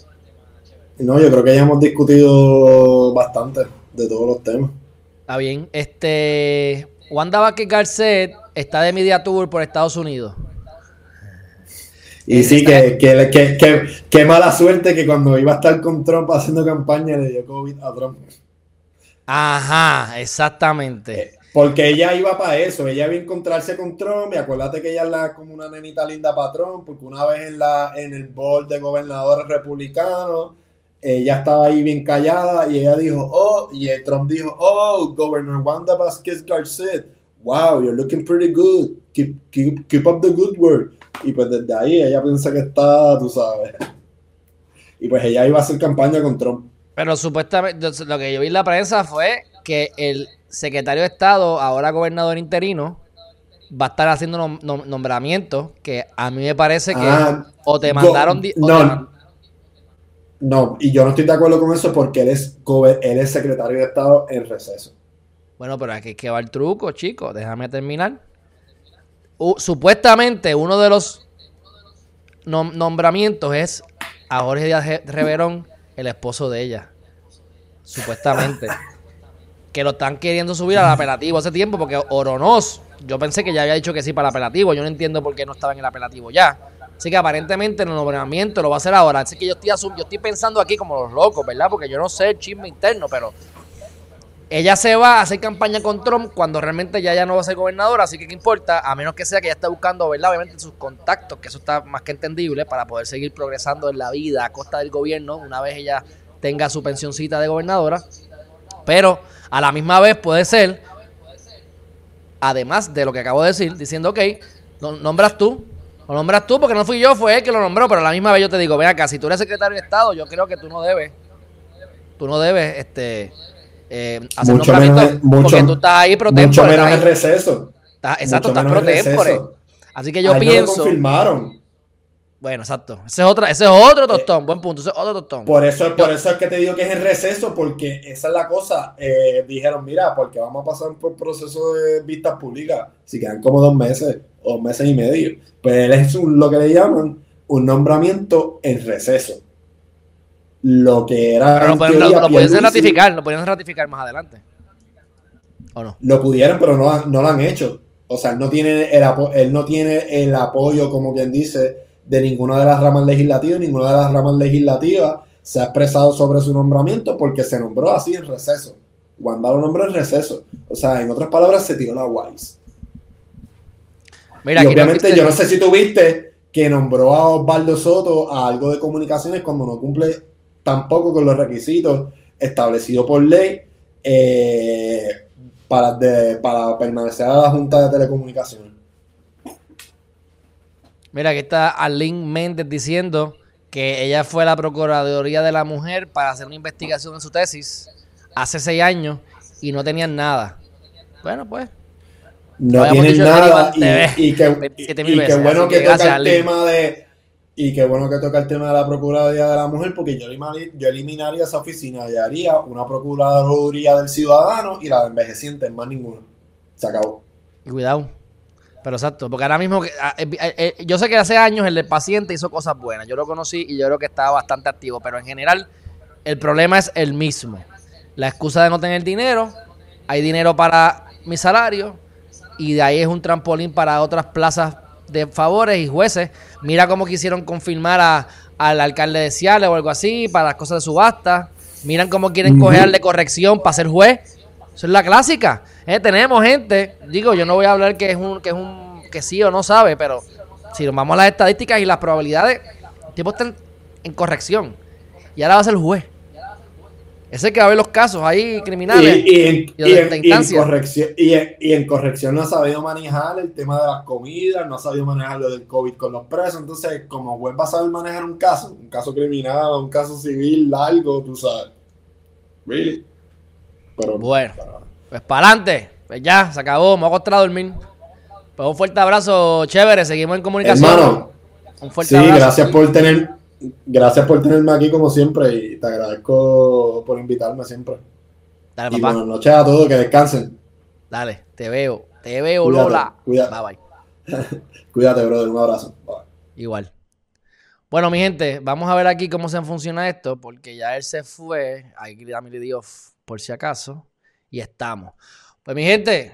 No, yo creo que ya hemos discutido bastante de todos los temas. Está bien. Este. Wanda Vázquez Garcet está de media tour por Estados Unidos. Y sí, que, que, que, que, mala suerte que cuando iba a estar con Trump haciendo campaña le dio COVID a Trump. Ajá, exactamente. Eh, porque ella iba para eso, ella iba a encontrarse con Trump y acuérdate que ella es la, como una nenita linda para Trump, porque una vez en, la, en el board de gobernadores republicanos, ella estaba ahí bien callada y ella dijo, oh, y Trump dijo, oh, Governor Wanda Vázquez Garcet, wow, you're looking pretty good, keep, keep, keep up the good work. Y pues desde ahí ella piensa que está, tú sabes. Y pues ella iba a hacer campaña con Trump. Pero supuestamente, lo que yo vi en la prensa fue que el secretario de Estado, ahora gobernador interino, va a estar haciendo nombramientos que a mí me parece que ah, o te mandaron... no, no, y yo no estoy de acuerdo con eso porque él es, él es secretario de Estado en receso. Bueno, pero aquí es que va el truco, chicos. Déjame terminar. supuestamente uno de los nombramientos es a Jorge Díaz Reverón, el esposo de ella. Supuestamente. [LAUGHS] que lo están queriendo subir al apelativo hace tiempo porque Oronos, yo pensé que ya había dicho que sí para el apelativo. Yo no entiendo por qué no estaba en el apelativo ya. Así que aparentemente el nombramiento lo va a hacer ahora. Así que yo estoy, yo estoy pensando aquí como los locos, ¿verdad? Porque yo no sé el chisme interno, pero ella se va a hacer campaña con Trump cuando realmente ya, ya no va a ser gobernadora, así que qué importa, a menos que sea que ella esté buscando, ¿verdad? Obviamente sus contactos, que eso está más que entendible, para poder seguir progresando en la vida a costa del gobierno una vez ella tenga su pensioncita de gobernadora. Pero a la misma vez puede ser, además de lo que acabo de decir, diciendo, ok, nombras tú, lo nombras tú porque no fui yo, fue él que lo nombró, pero a la misma vez yo te digo, ven acá, si tú eres secretario de Estado, yo creo que tú no debes, tú no debes este, eh, hacer mucho menos, mucho, porque tú estás ahí pro Mucho menos en receso. exacto, estás pro Así que yo pienso... Lo confirmaron. Bueno, exacto. Ese es, otra, ese es otro tostón, buen punto. Ese es otro tostón. Por eso, por eso es que te digo que es en receso, porque esa es la cosa. Eh, dijeron, mira, porque vamos a pasar por proceso de vistas públicas. Si quedan como dos meses o meses y medio. Pues él es lo que le llaman un nombramiento en receso. Lo que era. Pero lo, pueden ratificar, lo pueden ratificar más adelante. ¿O no? Lo pudieron, pero no, no lo han hecho. O sea, él no tiene el, él no tiene el apoyo, como quien dice, de ninguna de las ramas legislativas. Ninguna de las ramas legislativas se ha expresado sobre su nombramiento porque se nombró así en receso. Wanda lo nombró en receso. O sea, en otras palabras, se tiró la Wise y obviamente yo no sé si tuviste que nombró a Osvaldo Soto a algo de comunicaciones cuando no cumple tampoco con los requisitos establecidos por ley eh, para, para permanecer a la Junta de Telecomunicaciones. Mira, aquí está Arlene Méndez diciendo que ella fue a la Procuraduría de la Mujer para hacer una investigación en su tesis hace seis años y no tenían nada. Bueno, pues no tienen nada y, qué bueno que toca el tema de y qué bueno que toca el tema de la Procuraduría de la Mujer porque yo, yo eliminaría esa oficina y haría una Procuraduría del Ciudadano y la de envejecientes, más ninguna. Se acabó. Cuidado. Pero exacto, porque ahora mismo, ah, eh, eh, eh, yo sé que hace años el del paciente hizo cosas buenas, yo lo conocí y yo creo que estaba bastante activo, pero en general el problema es el mismo. La excusa de no tener dinero, hay dinero para mi salario, y de ahí es un trampolín para otras plazas de favores y jueces. Mira cómo quisieron confirmar al alcalde de Ciales o algo así para las cosas de subasta. Miran cómo quieren cogerle corrección para ser juez. Eso es la clásica. Eh, tenemos gente, digo, yo no voy a hablar que es un que es un que sí o no sabe, pero si nos vamos a las estadísticas y las probabilidades, el tipo está en corrección. Y ahora va a ser juez. Ese que va a ver los casos ahí criminales. Y, en, corrección, y, en, corrección no ha sabido manejar el tema de las comidas, no ha sabido manejar lo del COVID con los presos. Entonces, como juez va a saber manejar un caso, un caso criminal, un caso civil largo, tú sabes. Really. Pero, bueno, pues para adelante. Pues ya, se acabó, me voy a acostar a dormir. Pues un fuerte abrazo, chévere, seguimos en comunicación. Hermano, un fuerte sí, gracias por tener Gracias por tenerme aquí como siempre y te agradezco por invitarme siempre. Dale, y buenas noches a todos, que descansen. Dale, te veo. Te veo, Lola. Cuídate. Bye bye. [LAUGHS] cuídate, brother. Un abrazo. Igual. Bueno, mi gente, vamos a ver aquí cómo se funciona esto, porque ya él se fue. Ahí le digo por si acaso. y estamos. Pues mi gente,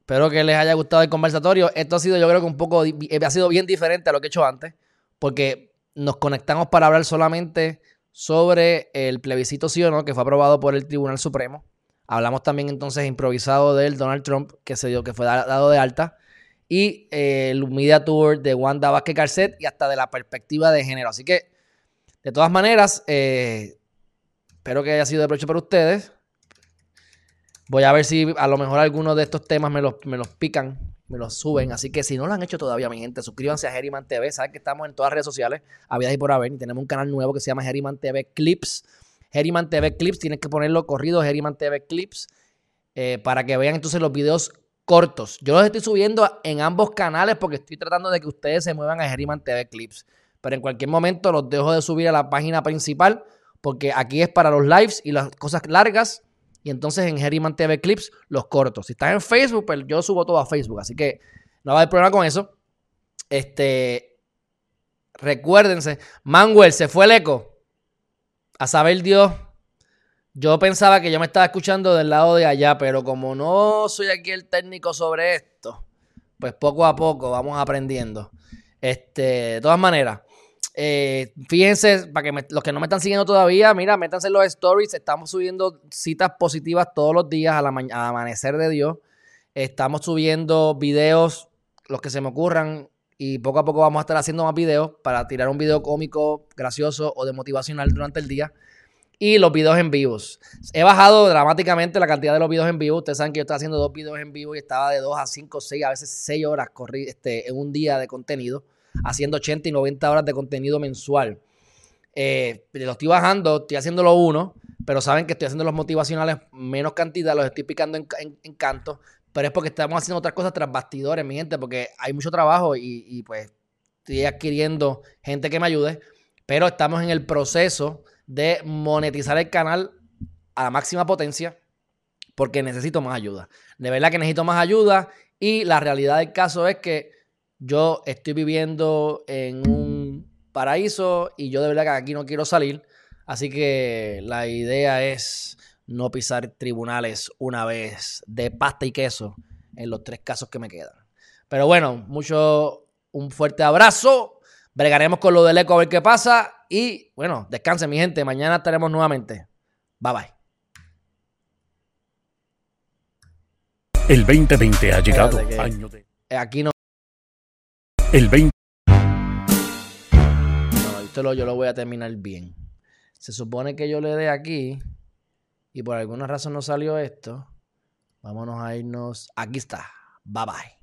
espero que les haya gustado el conversatorio. Esto ha sido yo creo que un poco, ha sido bien diferente a lo que he hecho antes, porque nos conectamos para hablar solamente sobre el plebiscito sí o no que fue aprobado por el Tribunal Supremo. Hablamos también entonces improvisado del Donald Trump que se dio, que fue dado de alta. Y eh, el Media Tour de Wanda Vázquez Carcet y hasta de la perspectiva de género. Así que, de todas maneras, eh, espero que haya sido de provecho para ustedes. Voy a ver si a lo mejor algunos de estos temas me los, me los pican, me los suben. Así que si no lo han hecho todavía, mi gente, suscríbanse a Geriman TV. Saben que estamos en todas las redes sociales, vida y por haber. Y tenemos un canal nuevo que se llama Geriman TV Clips. Geriman TV Clips, tienes que ponerlo corrido, Geriman TV Clips, eh, para que vean entonces los videos cortos. Yo los estoy subiendo en ambos canales porque estoy tratando de que ustedes se muevan a Geriman TV Clips. Pero en cualquier momento los dejo de subir a la página principal porque aquí es para los lives y las cosas largas. Y entonces en Geriman TV Clips los cortos. Si estás en Facebook, pues yo subo todo a Facebook. Así que no va a haber problema con eso. Este. Recuérdense. Manuel, se fue el eco a saber Dios, yo pensaba que yo me estaba escuchando del lado de allá, pero como no soy aquí el técnico sobre esto, pues poco a poco vamos aprendiendo. Este, de todas maneras, eh, fíjense, para que los que no me están siguiendo todavía, mira, métanse en los stories. Estamos subiendo citas positivas todos los días al, amanecer de Dios. Estamos subiendo videos, los que se me ocurran, y poco a poco vamos a estar haciendo más videos para tirar un video cómico, gracioso o de motivacional durante el día. Y los videos en vivos. He bajado dramáticamente la cantidad de los videos en vivo. Ustedes saben que yo estaba haciendo dos videos en vivo y estaba de 2 a 5, 6, a veces 6 horas este, en un día de contenido, haciendo 80 y 90 horas de contenido mensual. Eh, lo estoy bajando, estoy haciéndolo uno, pero saben que estoy haciendo los motivacionales menos cantidad, los estoy picando en, en, en canto, pero es porque estamos haciendo otras cosas tras bastidores, mi gente, porque hay mucho trabajo y, pues estoy adquiriendo gente que me ayude, pero estamos en el proceso de monetizar el canal a la máxima potencia porque necesito más ayuda. De verdad que necesito más ayuda y la realidad del caso es que yo estoy viviendo en un paraíso y yo de verdad que aquí no quiero salir. Así que la idea es no pisar tribunales una vez de pasta y queso en los tres casos que me quedan. Pero bueno, mucho, un fuerte abrazo. Bregaremos con lo del eco a ver qué pasa. Y bueno, descansen mi gente. Mañana estaremos nuevamente. Bye bye. El 2020 ha llegado. Año de... Aquí no. El 20. No, esto lo, yo lo voy a terminar bien. Se supone que yo le dé aquí y por alguna razón no salió esto, vámonos a irnos. Aquí está. Bye bye.